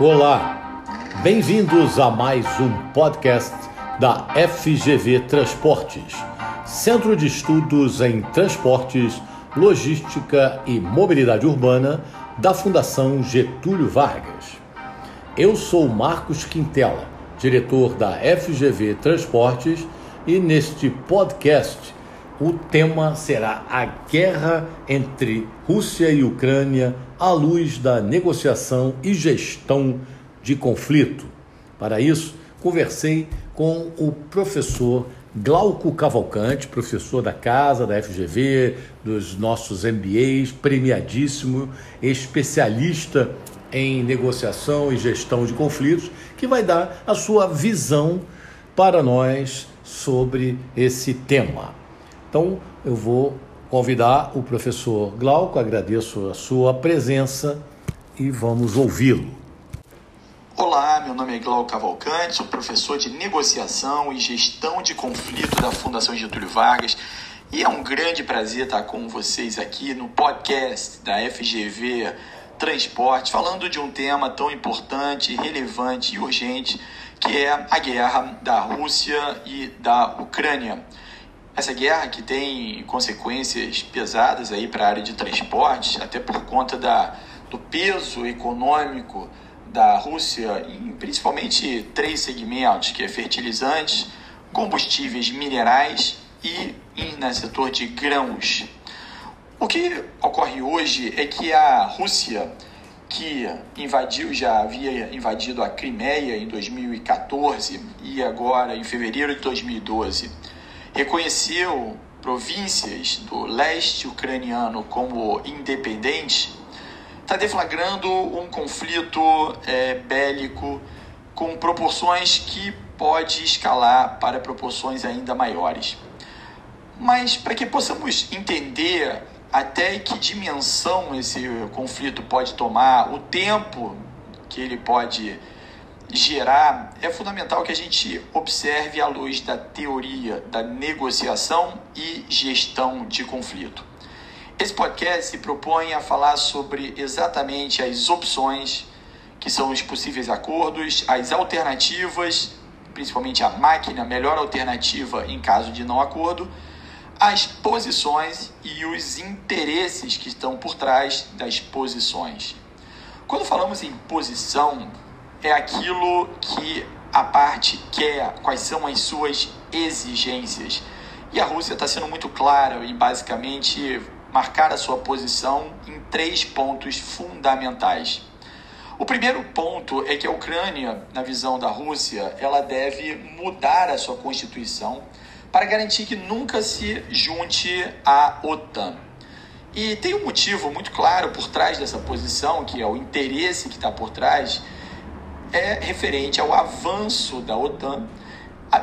Olá, bem-vindos a mais um podcast da FGV Transportes, Centro de Estudos em Transportes, Logística e Mobilidade Urbana da Fundação Getúlio Vargas. Eu sou Marcos Quintela, diretor da FGV Transportes, e neste podcast o tema será a guerra entre Rússia e Ucrânia à luz da negociação e gestão de conflito. Para isso, conversei com o professor Glauco Cavalcante, professor da casa, da FGV, dos nossos MBAs, premiadíssimo, especialista em negociação e gestão de conflitos, que vai dar a sua visão para nós sobre esse tema. Então, eu vou convidar o professor Glauco, agradeço a sua presença e vamos ouvi-lo. Olá, meu nome é Glauco Cavalcante, sou professor de negociação e gestão de conflito da Fundação Getúlio Vargas e é um grande prazer estar com vocês aqui no podcast da FGV Transporte, falando de um tema tão importante, relevante e urgente que é a guerra da Rússia e da Ucrânia. Essa guerra que tem consequências pesadas aí para a área de transporte, até por conta da, do peso econômico da Rússia em principalmente três segmentos, que é fertilizantes, combustíveis minerais e no setor de grãos. O que ocorre hoje é que a Rússia, que invadiu, já havia invadido a Crimeia em 2014 e agora em fevereiro de 2012, reconheceu províncias do leste ucraniano como independentes, está deflagrando um conflito é, bélico com proporções que pode escalar para proporções ainda maiores. Mas para que possamos entender até que dimensão esse conflito pode tomar, o tempo que ele pode gerar, é fundamental que a gente observe à luz da teoria da negociação e gestão de conflito. Esse podcast se propõe a falar sobre exatamente as opções que são os possíveis acordos, as alternativas, principalmente a máquina, melhor alternativa em caso de não acordo, as posições e os interesses que estão por trás das posições. Quando falamos em posição, é aquilo que a parte quer, quais são as suas exigências. E a Rússia está sendo muito clara em basicamente marcar a sua posição em três pontos fundamentais. O primeiro ponto é que a Ucrânia, na visão da Rússia, ela deve mudar a sua constituição para garantir que nunca se junte à OTAN. E tem um motivo muito claro por trás dessa posição, que é o interesse que está por trás, é referente ao avanço da OTAN,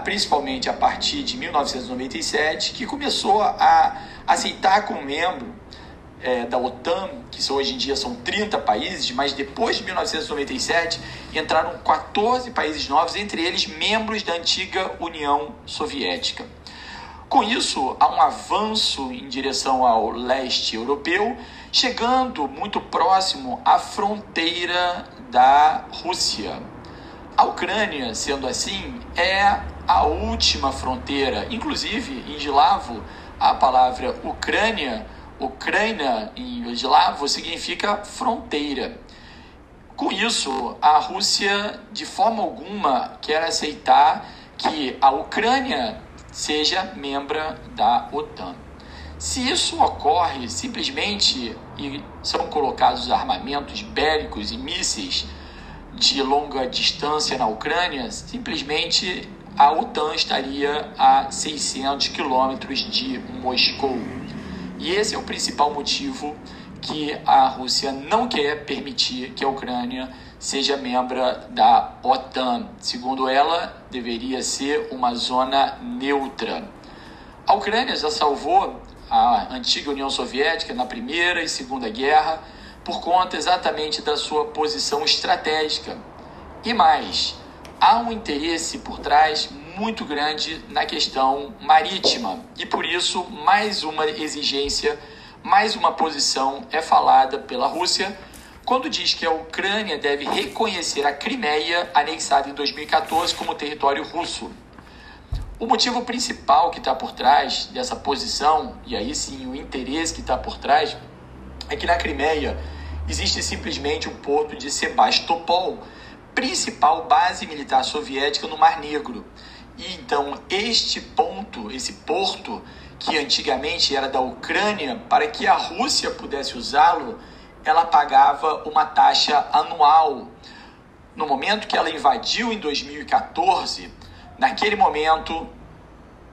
principalmente a partir de 1997, que começou a aceitar como membro é, da OTAN, que hoje em dia são 30 países, mas depois de 1997 entraram 14 países novos, entre eles membros da antiga União Soviética. Com isso, há um avanço em direção ao leste europeu, chegando muito próximo à fronteira da Rússia. A Ucrânia, sendo assim, é a última fronteira. Inclusive, em eslavo, a palavra Ucrânia, Ucrânia em eslavo, significa fronteira. Com isso, a Rússia, de forma alguma, quer aceitar que a Ucrânia seja membro da OTAN. Se isso ocorre simplesmente e são colocados armamentos bélicos e mísseis de longa distância na Ucrânia, simplesmente a OTAN estaria a 600 quilômetros de Moscou. E esse é o principal motivo que a Rússia não quer permitir que a Ucrânia seja membro da OTAN. Segundo ela, deveria ser uma zona neutra. A Ucrânia já salvou a antiga União Soviética na Primeira e Segunda Guerra por conta exatamente da sua posição estratégica. E mais, há um interesse por trás muito grande na questão marítima e por isso mais uma exigência mais uma posição é falada pela Rússia quando diz que a Ucrânia deve reconhecer a Crimeia, anexada em 2014, como território russo. O motivo principal que está por trás dessa posição, e aí sim o interesse que está por trás, é que na Crimeia existe simplesmente o porto de Sebastopol, principal base militar soviética no Mar Negro. E então este ponto, esse porto, que antigamente era da Ucrânia, para que a Rússia pudesse usá-lo, ela pagava uma taxa anual. No momento que ela invadiu em 2014, naquele momento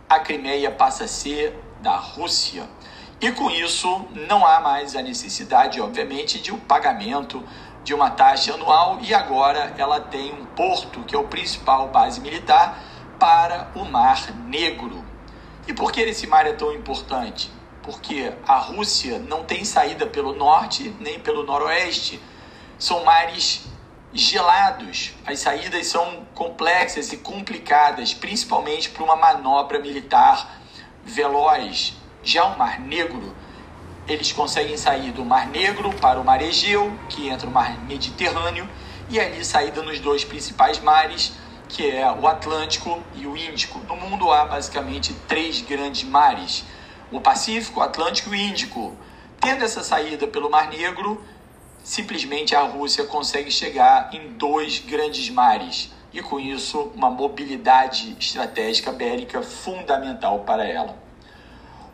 a Crimeia passa a ser da Rússia. E com isso não há mais a necessidade, obviamente, de um pagamento de uma taxa anual e agora ela tem um porto que é o principal base militar para o Mar Negro. E por que esse mar é tão importante? Porque a Rússia não tem saída pelo norte nem pelo noroeste. São mares gelados. As saídas são complexas e complicadas, principalmente para uma manobra militar veloz. Já o Mar Negro, eles conseguem sair do Mar Negro para o Mar Egeu, que entra no Mar Mediterrâneo, e ali saída nos dois principais mares, que é o Atlântico e o Índico. No mundo há basicamente três grandes mares: o Pacífico, Atlântico e Índico. Tendo essa saída pelo Mar Negro, simplesmente a Rússia consegue chegar em dois grandes mares e com isso uma mobilidade estratégica bélica fundamental para ela.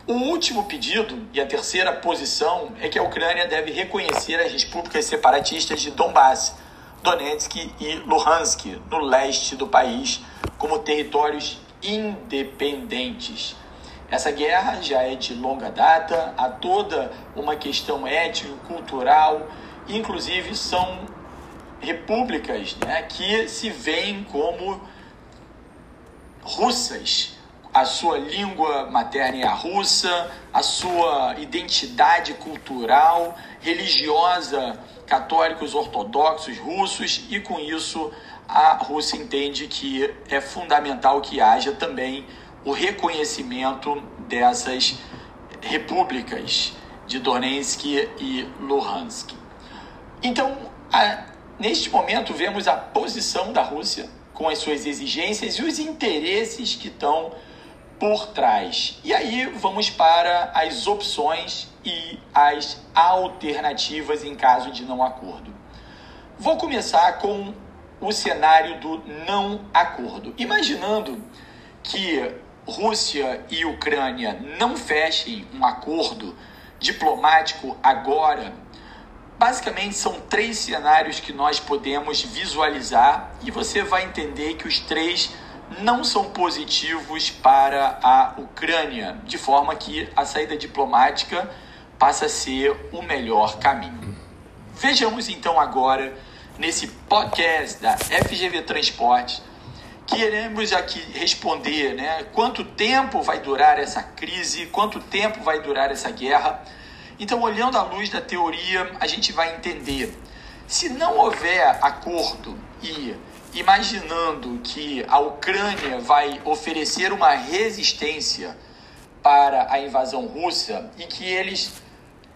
O último pedido e a terceira posição é que a Ucrânia deve reconhecer as repúblicas separatistas de Donbass, Donetsk e Luhansk, no leste do país, como territórios independentes. Essa guerra já é de longa data, há toda uma questão étnico-cultural, inclusive são repúblicas né, que se veem como russas. A sua língua materna é a russa, a sua identidade cultural, religiosa católicos ortodoxos russos e com isso a Rússia entende que é fundamental que haja também o reconhecimento dessas repúblicas de Donetsk e Luhansk. Então, a, neste momento, vemos a posição da Rússia com as suas exigências e os interesses que estão por trás. E aí vamos para as opções e as alternativas em caso de não acordo. Vou começar com o cenário do não acordo. Imaginando que Rússia e Ucrânia não fechem um acordo diplomático agora, basicamente são três cenários que nós podemos visualizar e você vai entender que os três não são positivos para a Ucrânia, de forma que a saída diplomática passa a ser o melhor caminho. Vejamos então agora, nesse podcast da FGV Transportes, queremos aqui responder né, quanto tempo vai durar essa crise, quanto tempo vai durar essa guerra. Então, olhando à luz da teoria, a gente vai entender. Se não houver acordo e imaginando que a Ucrânia vai oferecer uma resistência para a invasão russa e que eles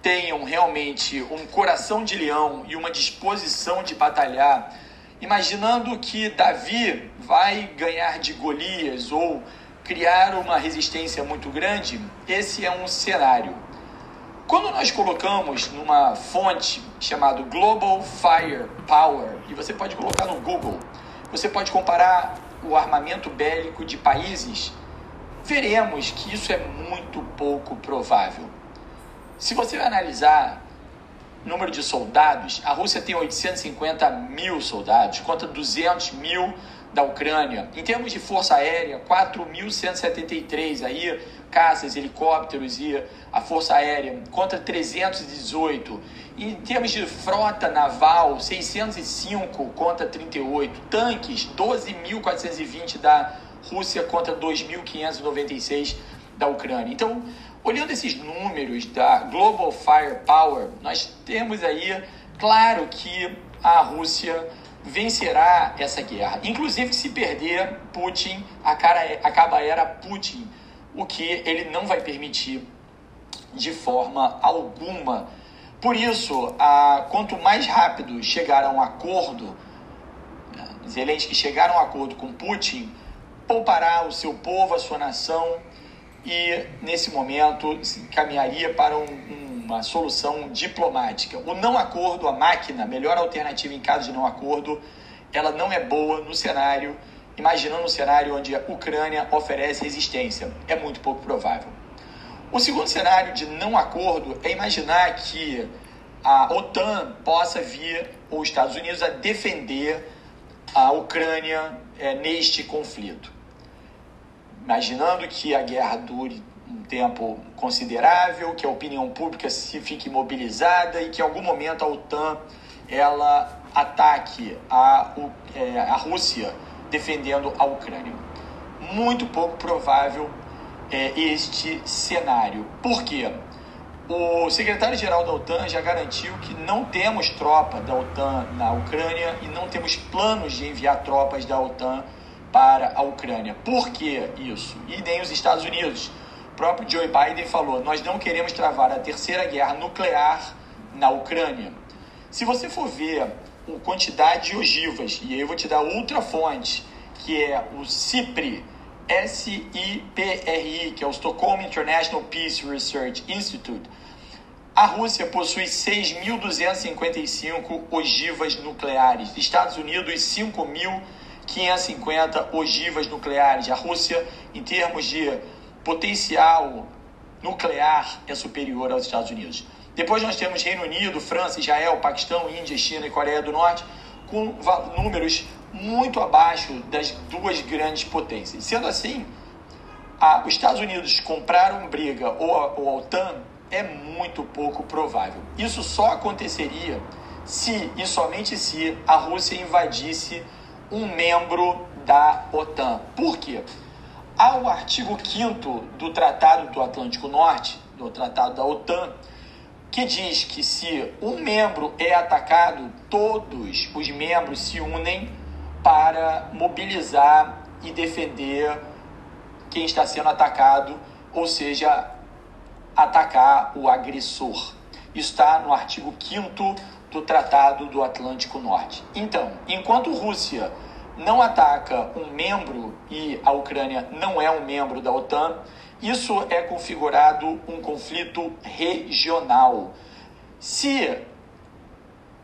tenham realmente um coração de leão e uma disposição de batalhar, imaginando que Davi vai ganhar de Golias ou criar uma resistência muito grande, esse é um cenário. Quando nós colocamos numa fonte chamada Global Fire Power, e você pode colocar no Google, você pode comparar o armamento bélico de países, veremos que isso é muito pouco provável. Se você analisar número de soldados, a Rússia tem 850 mil soldados contra 200 mil da Ucrânia. Em termos de força aérea, 4.173 aí, caças, helicópteros e a força aérea contra 318. Em termos de frota naval, 605 contra 38. Tanques, 12.420 da Rússia contra 2.596 da Ucrânia. Então, olhando esses números da Global Firepower, nós temos aí, claro que a Rússia vencerá essa guerra. Inclusive, se perder, Putin acaba a era Putin, o que ele não vai permitir de forma alguma. Por isso, a, quanto mais rápido chegar a um acordo, né, Zelensky chegar a um acordo com Putin, poupará o seu povo, a sua nação e, nesse momento, caminharia para um, uma solução diplomática. O não acordo, a máquina, melhor alternativa em caso de não acordo, ela não é boa no cenário, imaginando um cenário onde a Ucrânia oferece resistência. É muito pouco provável. O segundo cenário de não acordo é imaginar que a OTAN possa vir, ou os Estados Unidos, a defender a Ucrânia é, neste conflito. Imaginando que a guerra dure um tempo considerável, que a opinião pública se fique mobilizada e que em algum momento a OTAN ela ataque a, é, a Rússia defendendo a Ucrânia. Muito pouco provável é, este cenário. Por quê? O secretário-geral da OTAN já garantiu que não temos tropa da OTAN na Ucrânia e não temos planos de enviar tropas da OTAN para a Ucrânia. Por que isso? E nem os Estados Unidos. O próprio Joe Biden falou: nós não queremos travar a terceira guerra nuclear na Ucrânia. Se você for ver a quantidade de ogivas, e aí eu vou te dar outra fonte, que é o CIPRI, SIPRI, que é o Stockholm International Peace Research Institute, a Rússia possui 6.255 ogivas nucleares, Estados Unidos 5.550 ogivas nucleares. A Rússia, em termos de potencial nuclear, é superior aos Estados Unidos. Depois nós temos Reino Unido, França, Israel, Paquistão, Índia, China e Coreia do Norte, com números muito abaixo das duas grandes potências. Sendo assim, a, os Estados Unidos compraram briga ou a, ou a OTAN é muito pouco provável. Isso só aconteceria se e somente se a Rússia invadisse um membro da OTAN. Por quê? Há o artigo 5 do Tratado do Atlântico Norte, do Tratado da OTAN, que diz que se um membro é atacado, todos os membros se unem para mobilizar e defender quem está sendo atacado, ou seja, atacar o agressor. Está no artigo 5 do Tratado do Atlântico Norte. Então, enquanto Rússia não ataca um membro e a Ucrânia não é um membro da OTAN, isso é configurado um conflito regional. Se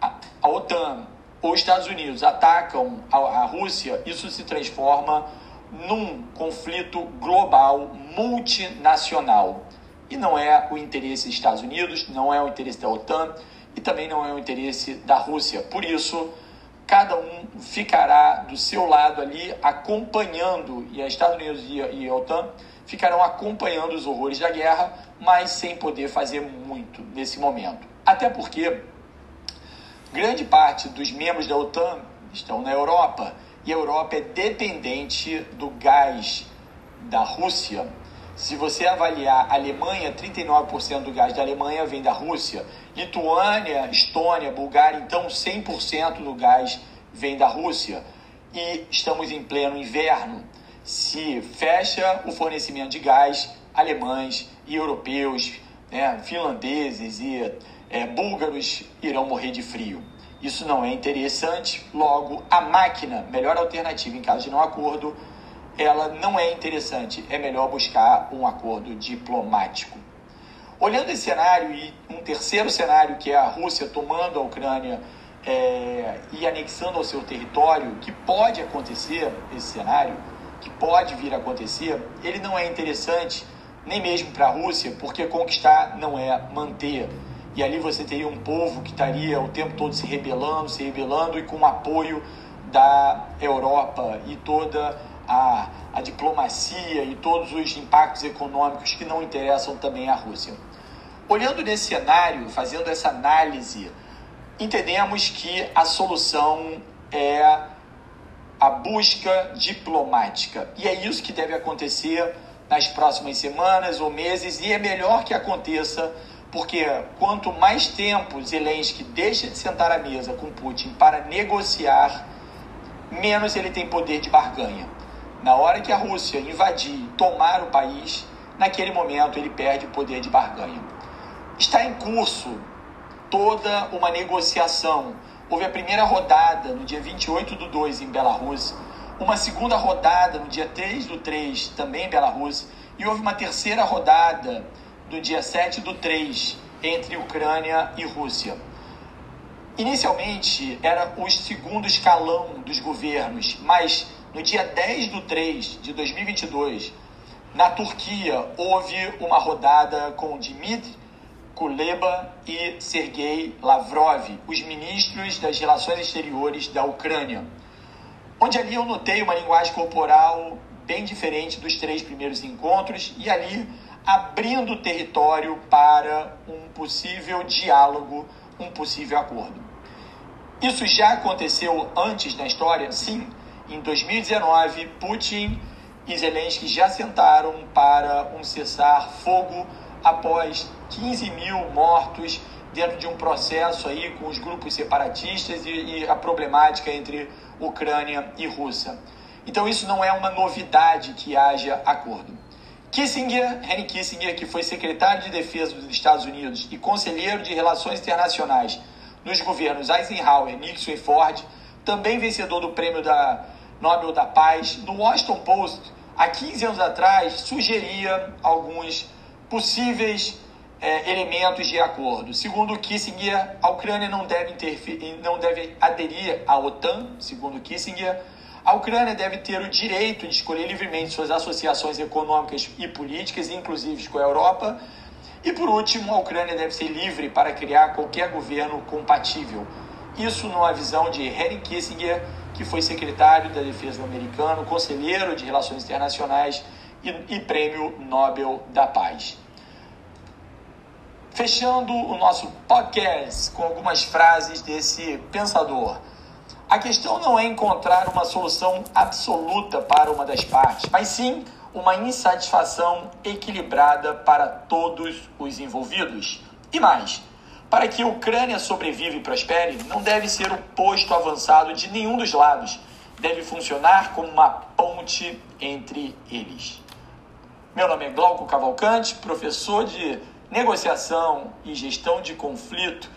a OTAN ou os Estados Unidos atacam a, Rússia, isso se transforma num conflito global multinacional. E não é o interesse dos Estados Unidos, não é o interesse da OTAN e também não é o interesse da Rússia. Por isso, cada um ficará do seu lado ali acompanhando, e os Estados Unidos e a OTAN ficarão acompanhando os horrores da guerra, mas sem poder fazer muito nesse momento. Até porque Grande parte dos membros da OTAN estão na Europa e a Europa é dependente do gás da Rússia. Se você avaliar Alemanha, 39% do gás da Alemanha vem da Rússia. Lituânia, Estônia, Bulgária, então 100% do gás vem da Rússia. E estamos em pleno inverno. Se fecha o fornecimento de gás, alemães e europeus, né, finlandeses e é, búlgaros irão morrer de frio. Isso não é interessante, logo, a máquina, melhor alternativa em caso de não acordo, ela não é interessante, é melhor buscar um acordo diplomático. Olhando esse cenário e um terceiro cenário, que é a Rússia tomando a Ucrânia é, e anexando ao seu território, que pode acontecer, esse cenário, que pode vir a acontecer, ele não é interessante nem mesmo para a Rússia, porque conquistar não é manter e ali você teria um povo que estaria o tempo todo se rebelando, se rebelando e com o apoio da Europa e toda a, a diplomacia e todos os impactos econômicos que não interessam também à Rússia. Olhando nesse cenário, fazendo essa análise, entendemos que a solução é a busca diplomática. E é isso que deve acontecer nas próximas semanas ou meses, e é melhor que aconteça porque quanto mais tempo Zelensky deixa de sentar à mesa com Putin para negociar, menos ele tem poder de barganha. Na hora que a Rússia invadir, tomar o país, naquele momento ele perde o poder de barganha. Está em curso toda uma negociação. Houve a primeira rodada no dia 28 do 2 em Belarus, uma segunda rodada no dia 3 do 3 também em Belarus, e houve uma terceira rodada no dia 7 do 3 entre Ucrânia e Rússia. Inicialmente era o segundo escalão dos governos, mas no dia 10 do 3 de 2022, na Turquia, houve uma rodada com Dmitry Kuleba e Sergei Lavrov, os ministros das relações exteriores da Ucrânia, onde ali eu notei uma linguagem corporal bem diferente dos três primeiros encontros e ali abrindo território para um possível diálogo, um possível acordo. Isso já aconteceu antes na história? Sim. Em 2019, Putin e Zelensky já sentaram para um cessar-fogo após 15 mil mortos dentro de um processo aí com os grupos separatistas e, e a problemática entre Ucrânia e Rússia. Então isso não é uma novidade que haja acordo. Kissinger, Henry Kissinger, que foi secretário de Defesa dos Estados Unidos e conselheiro de Relações Internacionais nos governos Eisenhower, Nixon e Ford, também vencedor do prêmio da Nobel da Paz, no Washington Post, há 15 anos atrás, sugeria alguns possíveis é, elementos de acordo. Segundo Kissinger, a Ucrânia não deve, não deve aderir à OTAN, segundo Kissinger. A Ucrânia deve ter o direito de escolher livremente suas associações econômicas e políticas, inclusive com a Europa. E por último, a Ucrânia deve ser livre para criar qualquer governo compatível. Isso numa visão de Henry Kissinger, que foi secretário da Defesa americano, conselheiro de Relações Internacionais e, e Prêmio Nobel da Paz. Fechando o nosso podcast com algumas frases desse pensador. A questão não é encontrar uma solução absoluta para uma das partes, mas sim uma insatisfação equilibrada para todos os envolvidos. E mais, para que a Ucrânia sobreviva e prospere, não deve ser o posto avançado de nenhum dos lados. Deve funcionar como uma ponte entre eles. Meu nome é Glauco Cavalcante, professor de negociação e gestão de conflito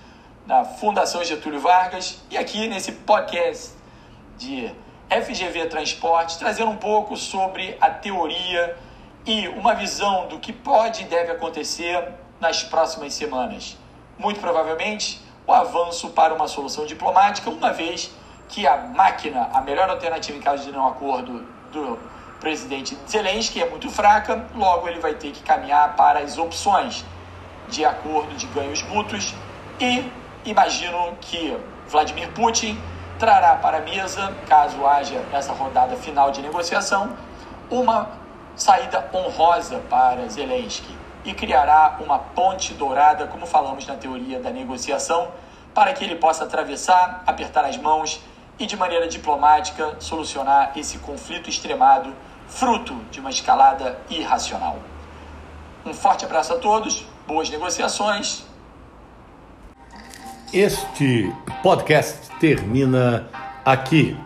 na Fundação Getúlio Vargas e aqui nesse podcast de FGV Transporte, trazendo um pouco sobre a teoria e uma visão do que pode e deve acontecer nas próximas semanas. Muito provavelmente, o avanço para uma solução diplomática, uma vez que a máquina, a melhor alternativa em caso de não acordo do presidente Zelensky é muito fraca, logo ele vai ter que caminhar para as opções de acordo de ganhos mútuos e imagino que Vladimir Putin trará para a mesa, caso haja essa rodada final de negociação, uma saída honrosa para Zelensky e criará uma ponte dourada, como falamos na teoria da negociação, para que ele possa atravessar, apertar as mãos e, de maneira diplomática, solucionar esse conflito extremado, fruto de uma escalada irracional. Um forte abraço a todos boas negociações. Este podcast termina aqui.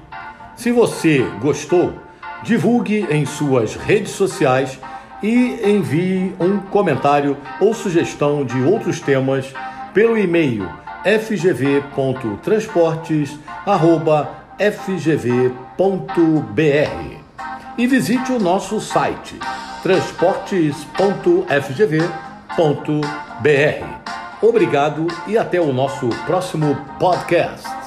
Se você gostou, divulgue em suas redes sociais e envie um comentário ou sugestão de outros temas pelo e-mail fgv.transportes@fgv.br e visite o nosso site transportes.fgv.br Obrigado e até o nosso próximo podcast.